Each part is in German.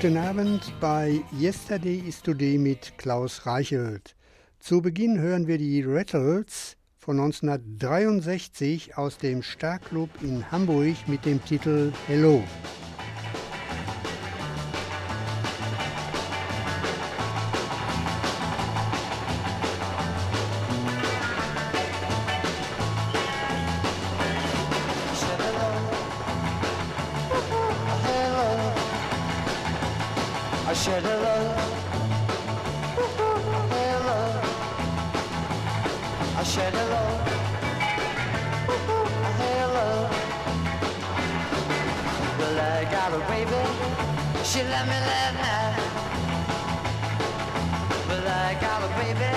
Guten Abend bei Yesterday is Today mit Klaus Reichelt. Zu Beginn hören wir die Rattles von 1963 aus dem Starclub in Hamburg mit dem Titel Hello. She let me last night. Well, I got a baby.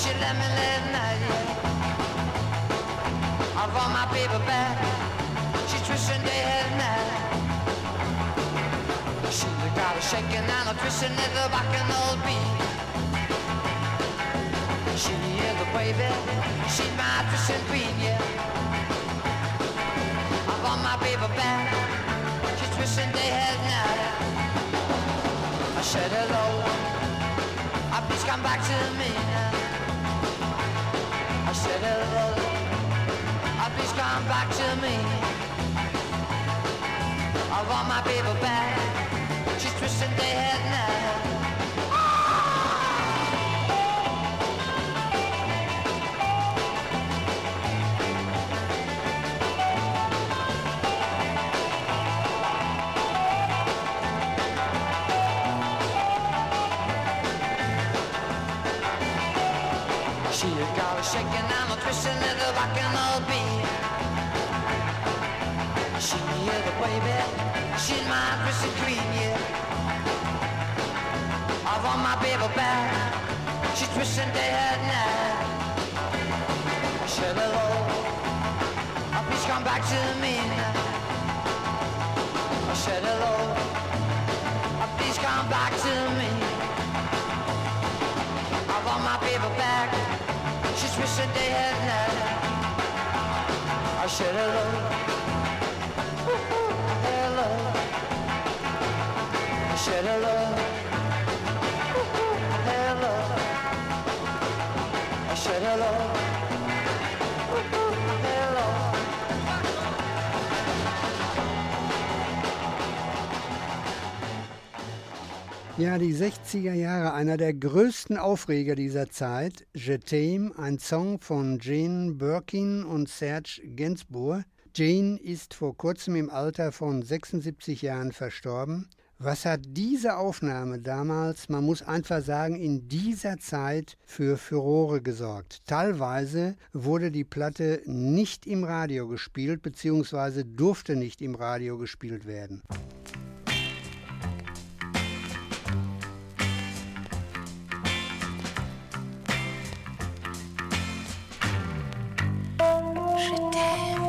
She let me last night. Yeah. I want my baby back. She's twisting day and night. She got a shaking and a twisting at the rock and roll beat. She is the baby, she's my twisting queen, yeah. I want my baby back, she's twisting night. I said hello, oh, please come back to me now. I said hello, oh, please come back to me. I want my baby back. She's twisting day and night. Twisting at the rock and roll beat. She is the baby, she's my twisted queen, yeah. I want my baby back, she's twisting day and night. I said hello, oh, please come back to me now. I said hello, oh, please come back to me. I want my baby back, she's twisting day and night. I said hello. Hello. I said hello. Hello. I said hello. Hello. Ja, die 60er Jahre, einer der größten Aufreger dieser Zeit, Je t'aime, ein Song von Jane Birkin und Serge Gainsbourg. Jane ist vor kurzem im Alter von 76 Jahren verstorben. Was hat diese Aufnahme damals, man muss einfach sagen, in dieser Zeit für Furore gesorgt? Teilweise wurde die Platte nicht im Radio gespielt, beziehungsweise durfte nicht im Radio gespielt werden. Je t'aime,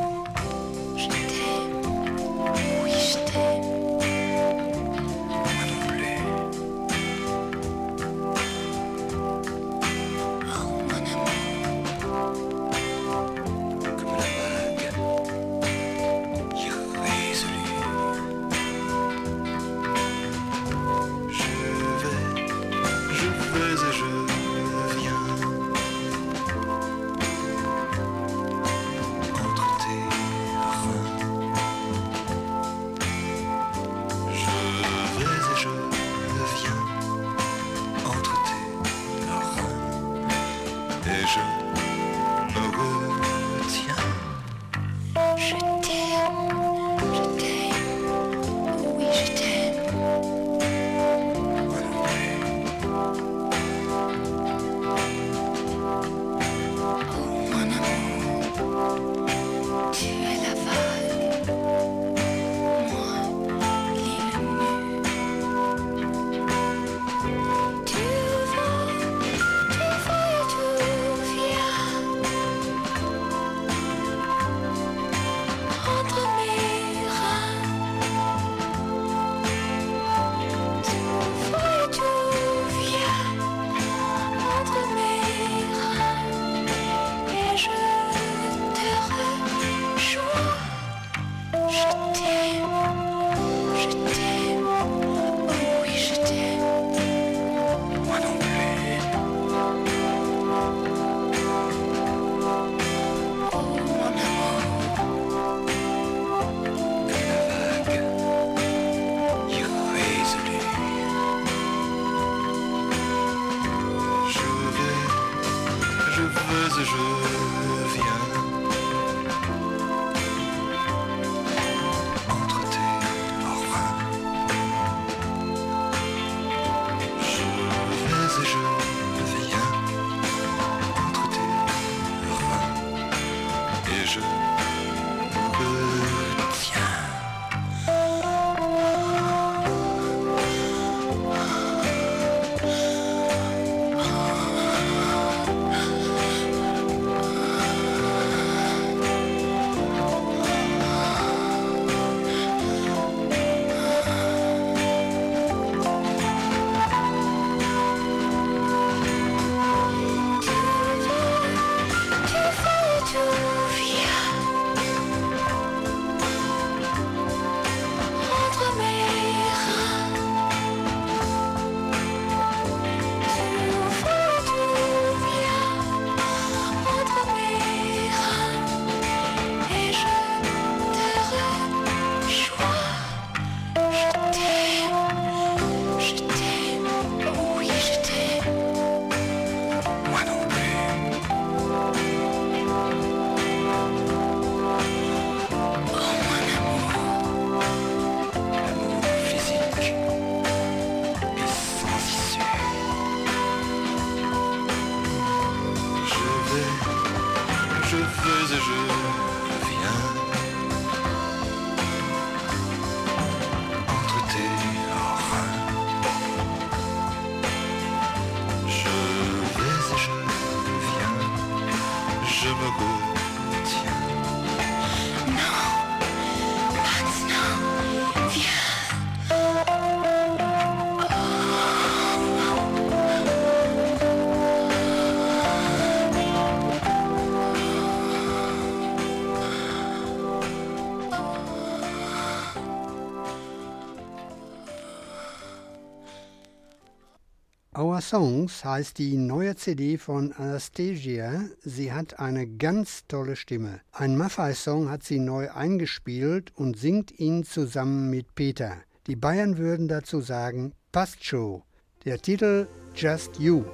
Songs heißt die neue CD von Anastasia. Sie hat eine ganz tolle Stimme. Ein Maffei-Song hat sie neu eingespielt und singt ihn zusammen mit Peter. Die Bayern würden dazu sagen, passt schon. Der Titel Just You.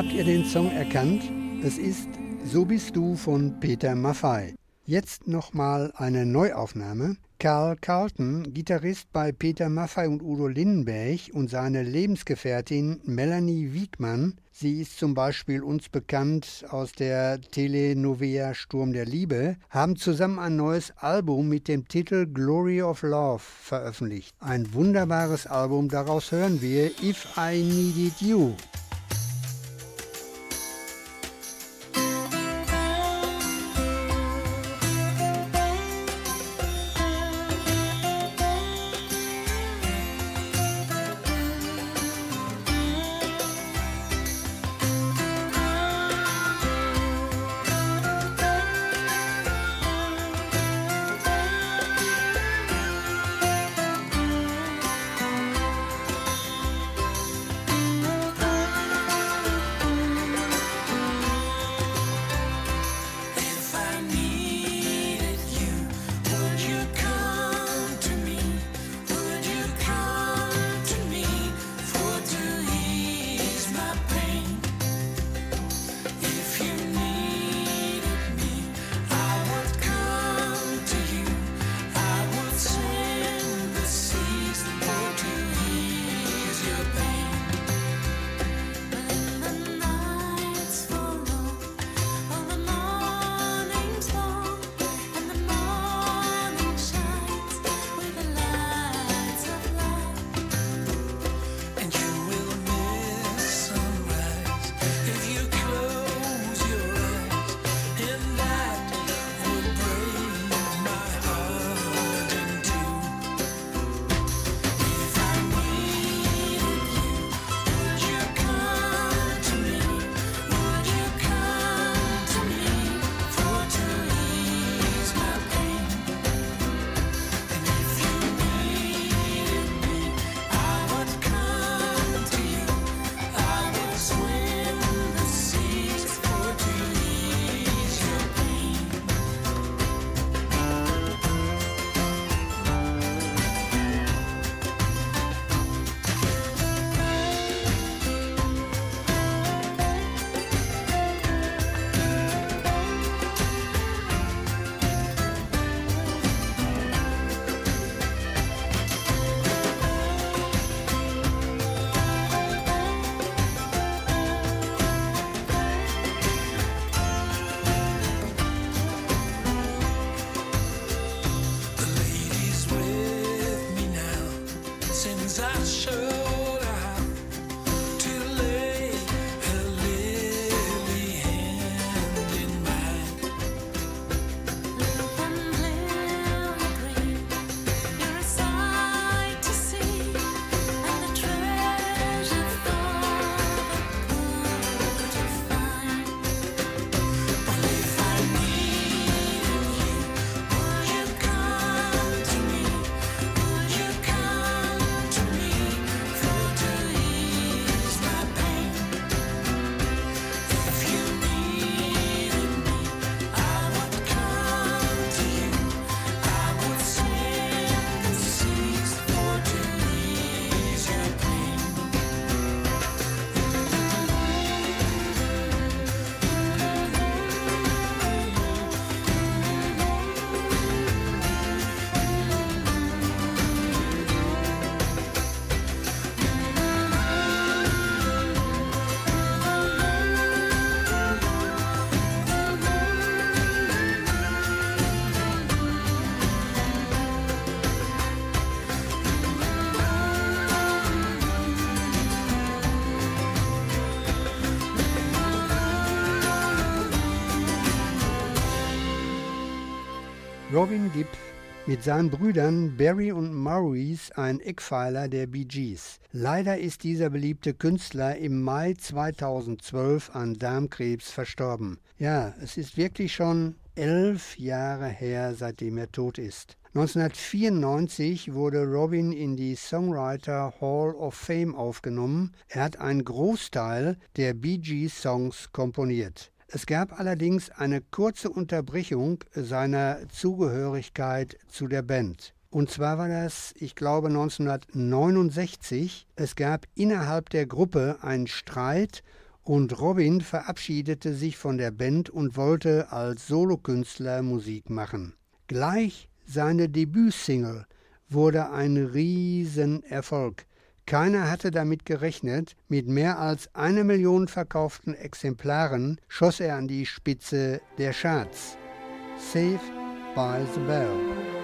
habt ihr den Song erkannt? Es ist So bist du von Peter Maffay. Jetzt nochmal eine Neuaufnahme. Carl Carlton, Gitarrist bei Peter Maffay und Udo Lindenberg und seine Lebensgefährtin Melanie Wiegmann. Sie ist zum Beispiel uns bekannt aus der Telenovela Sturm der Liebe, haben zusammen ein neues Album mit dem Titel Glory of Love veröffentlicht. Ein wunderbares Album, daraus hören wir If I Needed You. Robin Gibb mit seinen Brüdern Barry und Maurice ein Eckpfeiler der Bee Gees. Leider ist dieser beliebte Künstler im Mai 2012 an Darmkrebs verstorben. Ja, es ist wirklich schon elf Jahre her, seitdem er tot ist. 1994 wurde Robin in die Songwriter Hall of Fame aufgenommen. Er hat einen Großteil der Bee Gees Songs komponiert. Es gab allerdings eine kurze Unterbrechung seiner Zugehörigkeit zu der Band. Und zwar war das, ich glaube, 1969. Es gab innerhalb der Gruppe einen Streit und Robin verabschiedete sich von der Band und wollte als Solokünstler Musik machen. Gleich seine Debütsingle wurde ein Riesenerfolg. Keiner hatte damit gerechnet. Mit mehr als einer Million verkauften Exemplaren schoss er an die Spitze der Charts. Saved by the Bell.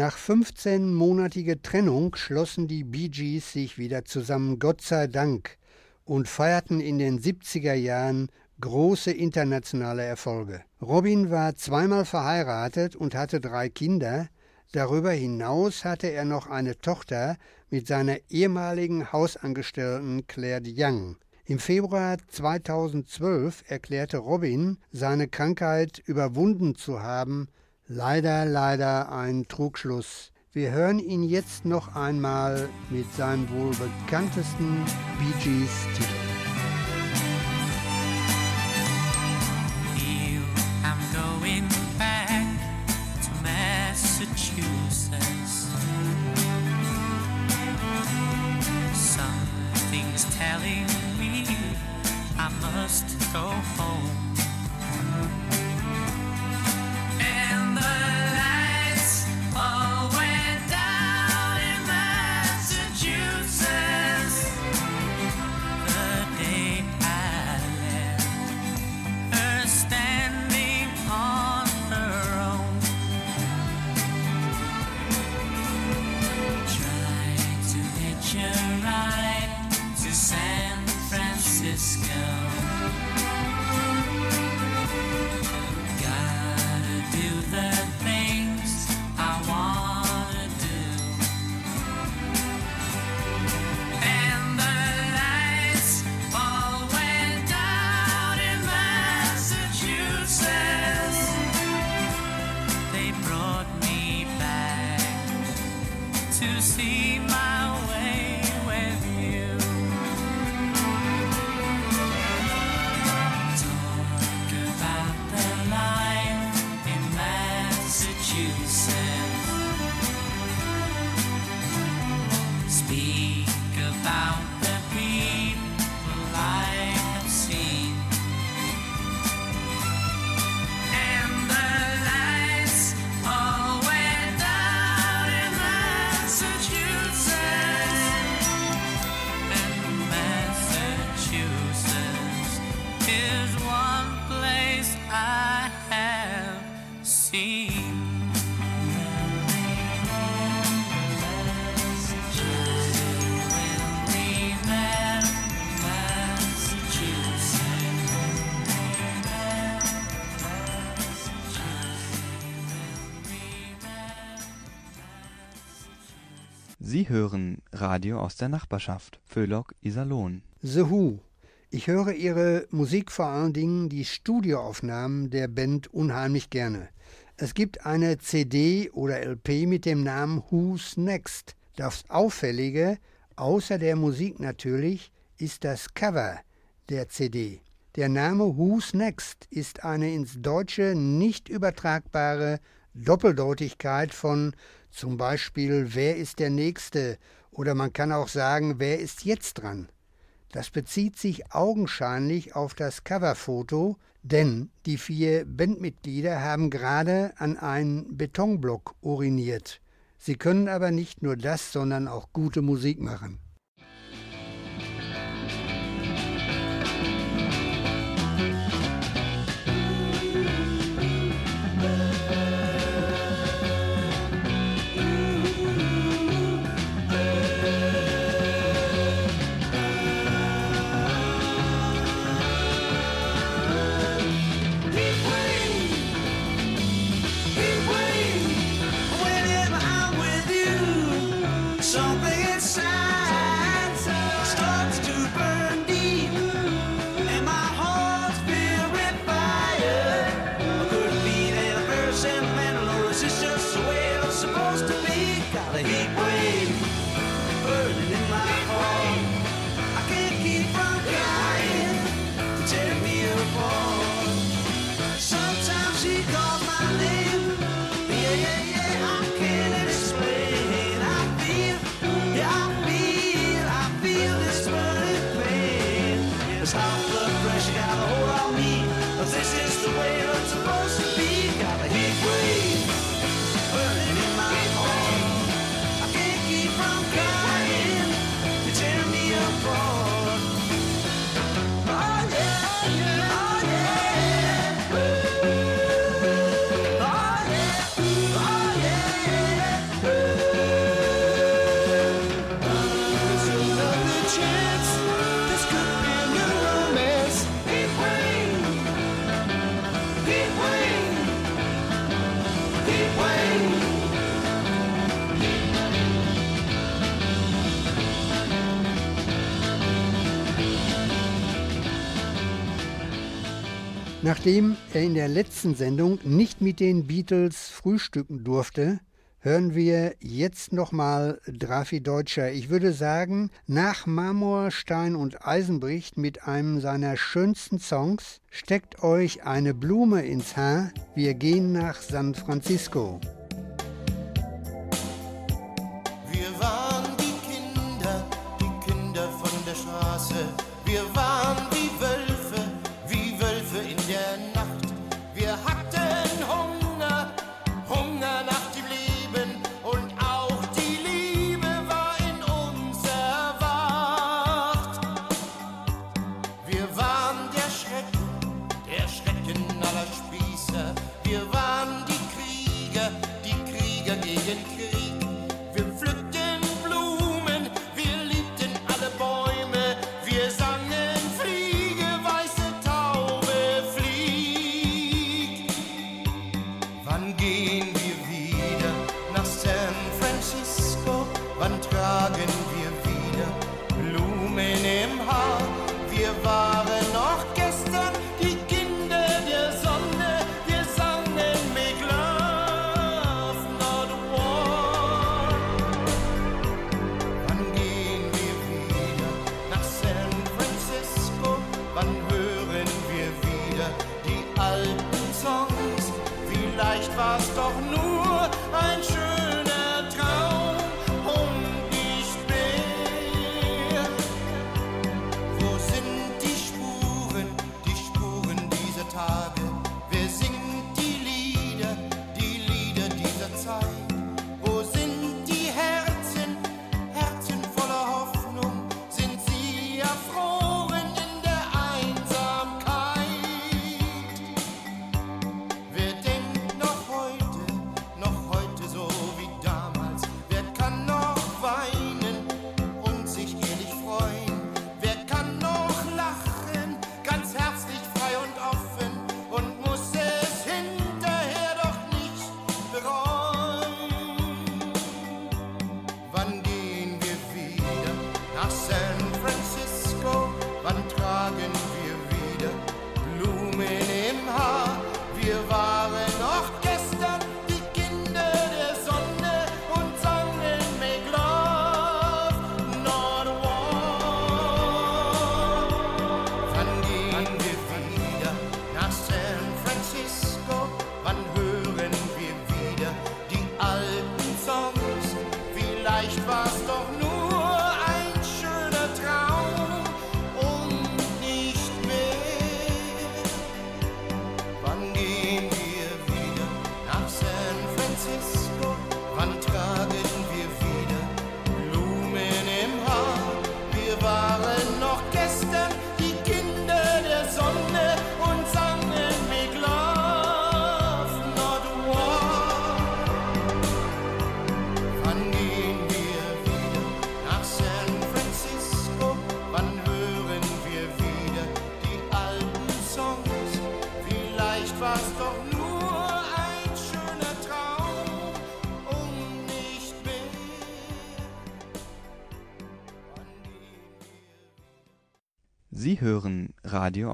Nach 15-monatiger Trennung schlossen die Bee Gees sich wieder zusammen, Gott sei Dank, und feierten in den 70er Jahren große internationale Erfolge. Robin war zweimal verheiratet und hatte drei Kinder. Darüber hinaus hatte er noch eine Tochter mit seiner ehemaligen Hausangestellten Claire Young. Im Februar 2012 erklärte Robin, seine Krankheit überwunden zu haben. Leider, leider ein Trugschluss. Wir hören ihn jetzt noch einmal mit seinem wohl bekanntesten Bee Gees Titel. telling me I must go home. aus der Nachbarschaft, Föhlock, Iserlohn. The Who. Ich höre ihre Musik vor allen Dingen die Studioaufnahmen der Band unheimlich gerne. Es gibt eine CD oder LP mit dem Namen Who's Next. Das Auffällige, außer der Musik natürlich, ist das Cover der CD. Der Name Who's Next ist eine ins Deutsche nicht übertragbare Doppeldeutigkeit von zum Beispiel Wer ist der Nächste oder man kann auch sagen, wer ist jetzt dran? Das bezieht sich augenscheinlich auf das Coverfoto, denn die vier Bandmitglieder haben gerade an einen Betonblock uriniert. Sie können aber nicht nur das, sondern auch gute Musik machen. Nachdem er in der letzten Sendung nicht mit den Beatles frühstücken durfte, hören wir jetzt nochmal Drafi Deutscher. Ich würde sagen, nach Marmor, Stein und Eisenbricht mit einem seiner schönsten Songs steckt euch eine Blume ins Haar. Wir gehen nach San Francisco.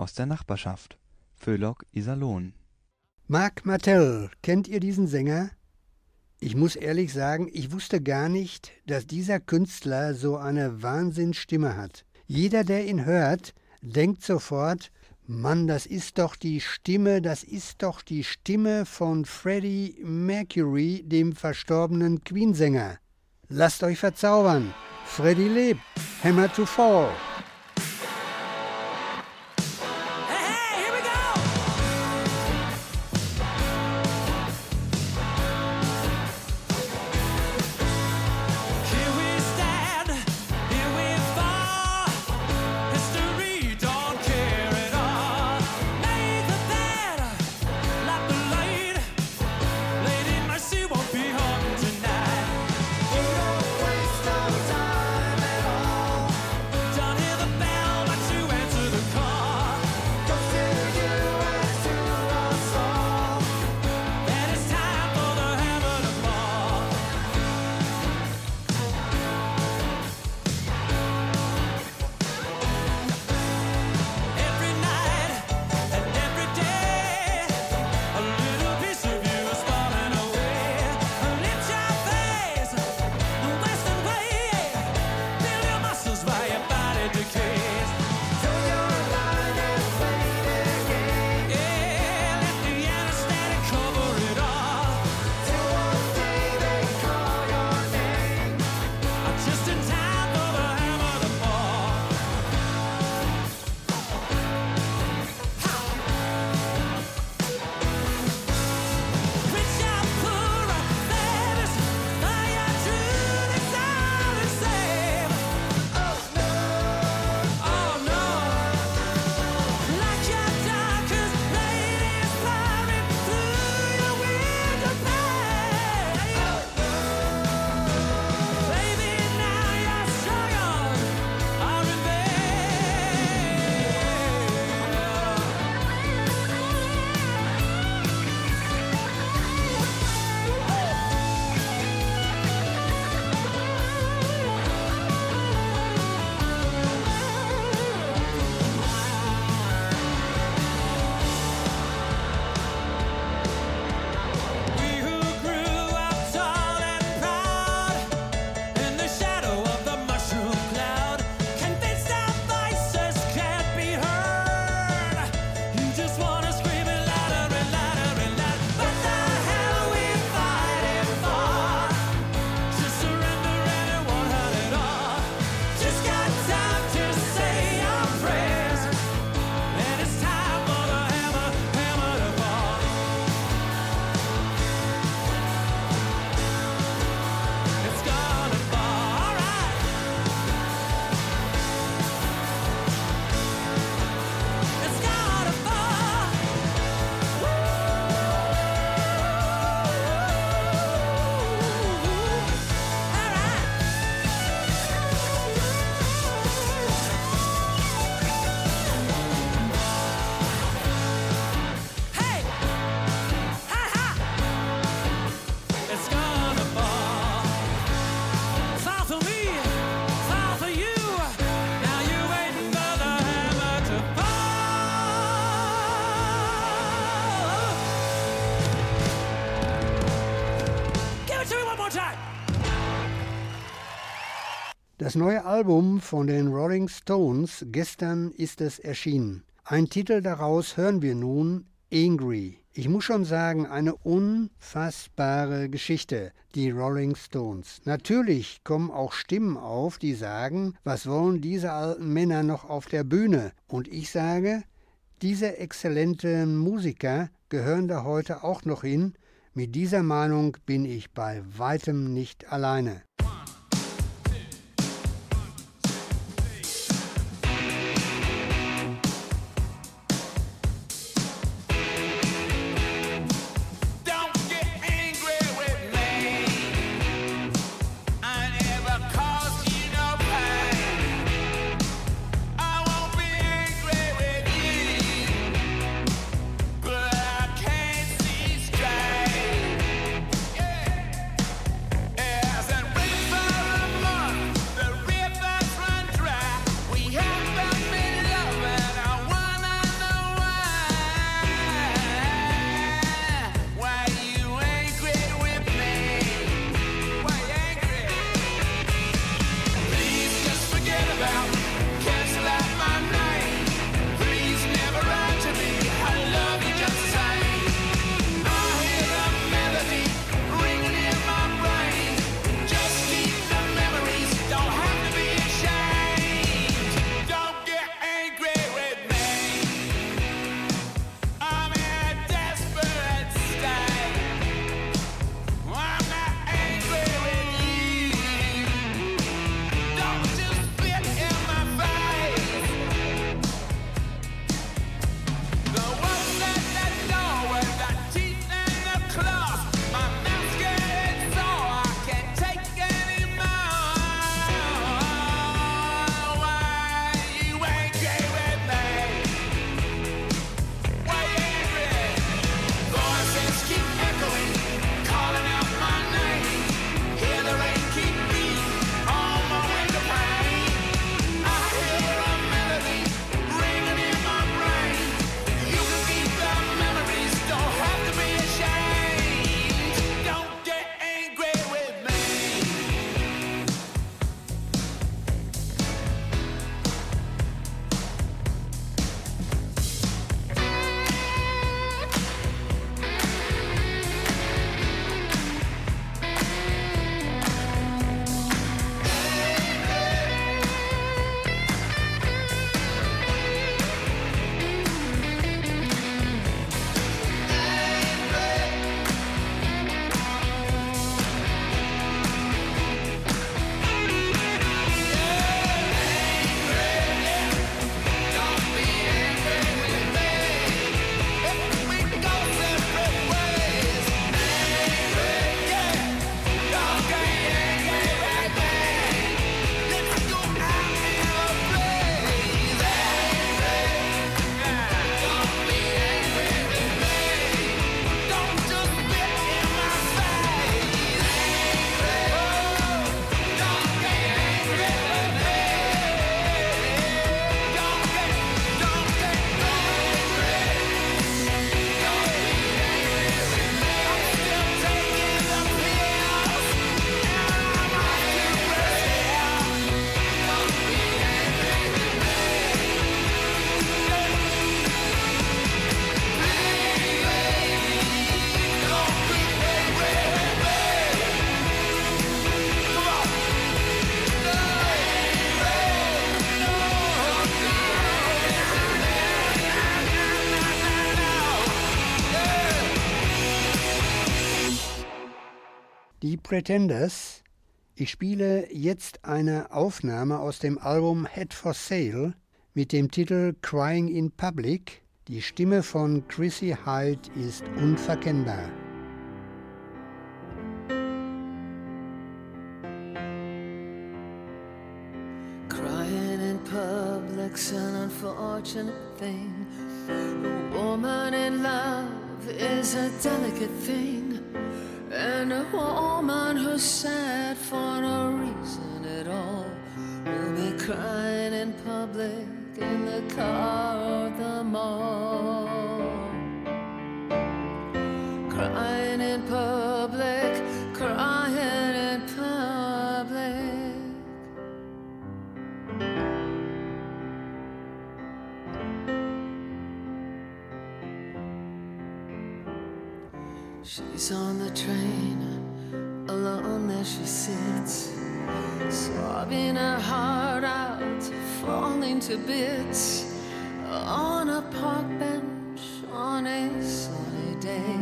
aus der Nachbarschaft, Föhlock Iserlohn. Marc Martel, kennt ihr diesen Sänger? Ich muss ehrlich sagen, ich wusste gar nicht, dass dieser Künstler so eine Wahnsinnsstimme hat. Jeder, der ihn hört, denkt sofort, Mann, das ist doch die Stimme, das ist doch die Stimme von Freddie Mercury, dem verstorbenen Queensänger. Lasst euch verzaubern. Freddie lebt. Hammer to Fall. neue Album von den Rolling Stones, gestern ist es erschienen. Ein Titel daraus hören wir nun, Angry. Ich muss schon sagen, eine unfassbare Geschichte, die Rolling Stones. Natürlich kommen auch Stimmen auf, die sagen, was wollen diese alten Männer noch auf der Bühne? Und ich sage, diese exzellenten Musiker gehören da heute auch noch hin. Mit dieser Meinung bin ich bei weitem nicht alleine. Pretenders. Ich spiele jetzt eine Aufnahme aus dem Album Head for Sale mit dem Titel Crying in Public. Die Stimme von Chrissy Hyde ist unverkennbar. Crying in public's an unfortunate thing. A woman in love is a delicate thing. And a woman who's sad for no reason at all will be crying in public in the car she sits, sobbing her heart out, falling to bits. On a park bench on a sunny day,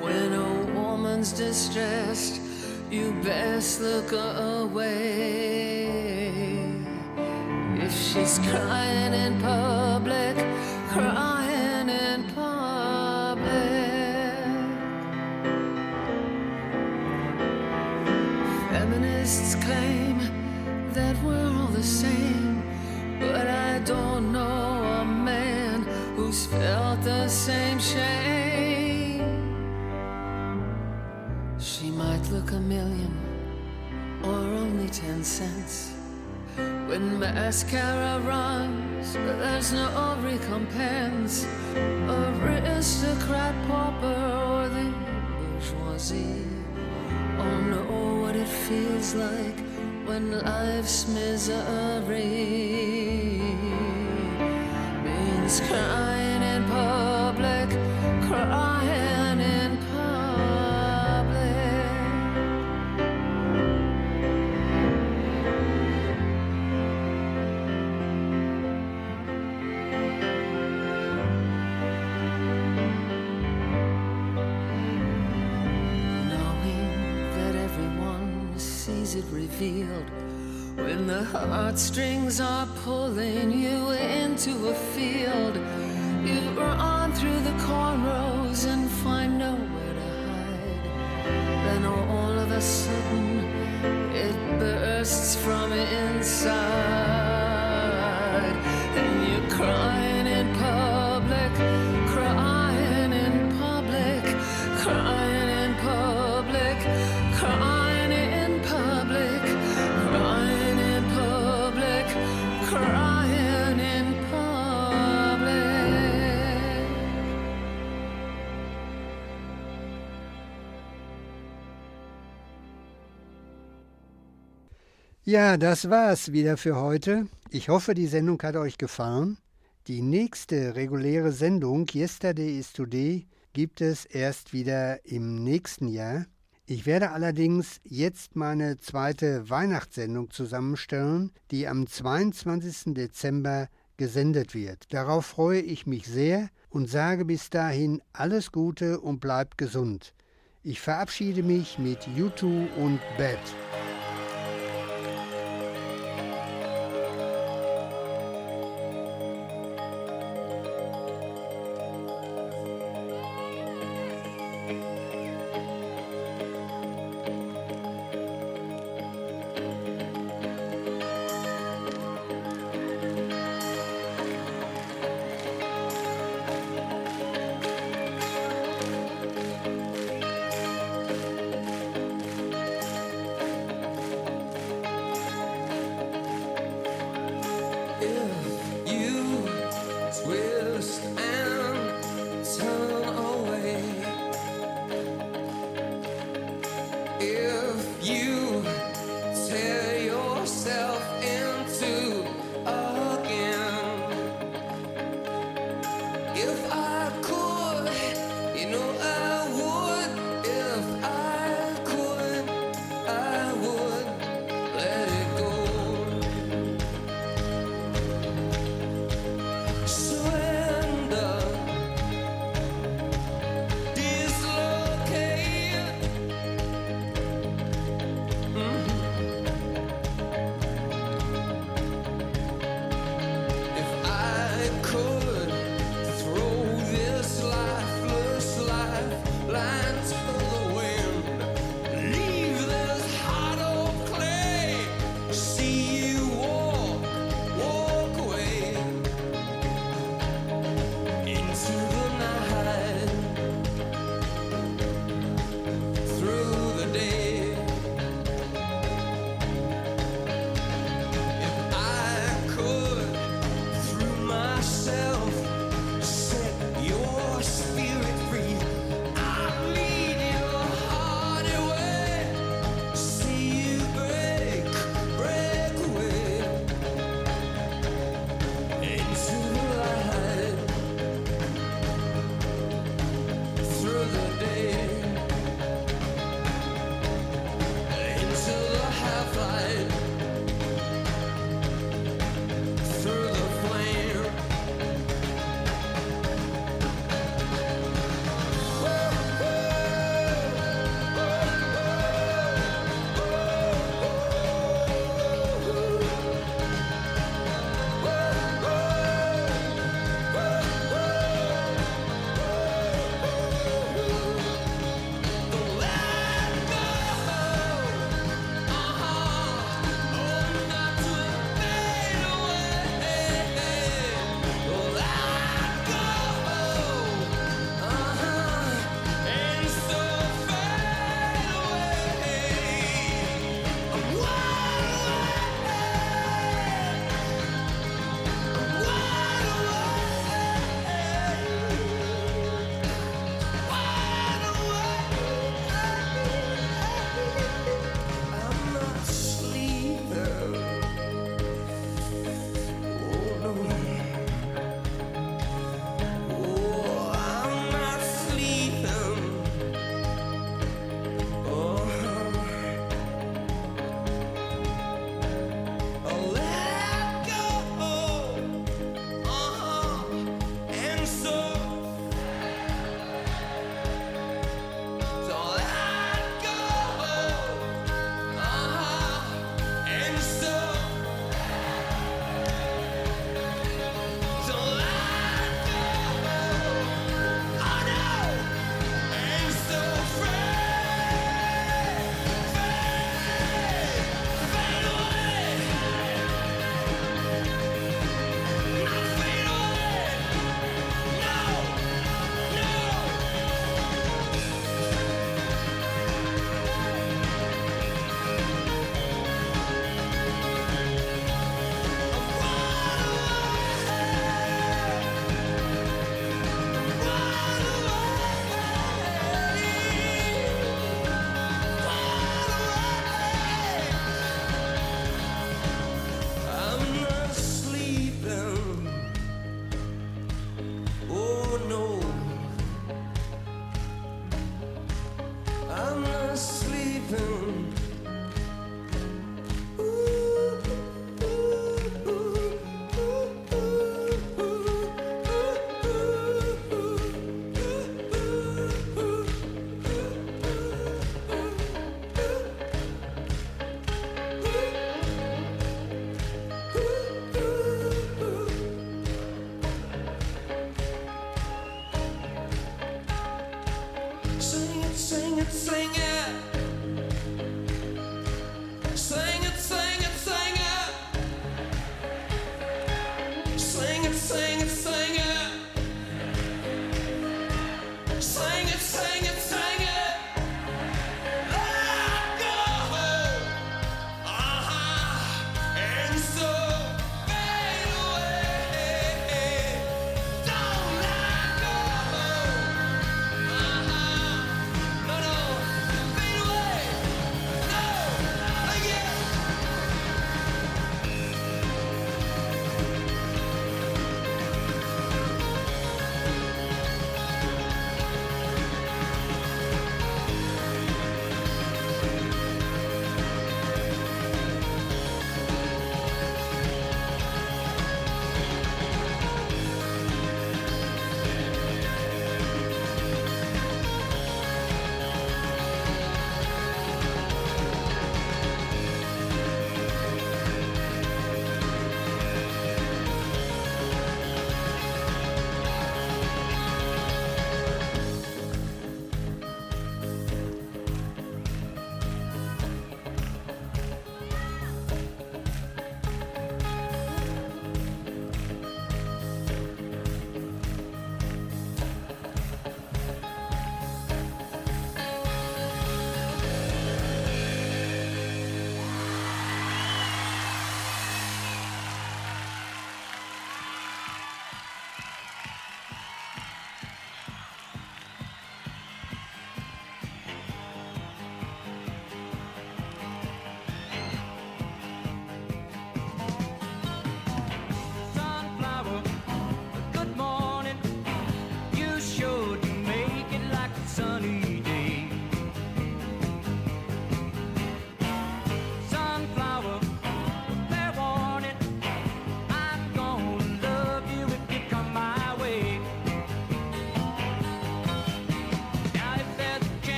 when a woman's distressed, you best look away. If she's crying in public, cents. When mascara runs, but there's no recompense. Aristocrat, pauper, or the bourgeoisie oh all know what it feels like when life's misery means crying in public, crying revealed when the heartstrings are pulling you into a field. You run through the cornrows and find nowhere to hide. Then all of a sudden, it bursts from inside, and you're crying Ja, das war's wieder für heute. Ich hoffe, die Sendung hat euch gefallen. Die nächste reguläre Sendung Yesterday is Today gibt es erst wieder im nächsten Jahr. Ich werde allerdings jetzt meine zweite Weihnachtssendung zusammenstellen, die am 22. Dezember gesendet wird. Darauf freue ich mich sehr und sage bis dahin alles Gute und bleibt gesund. Ich verabschiede mich mit U2 und Bad.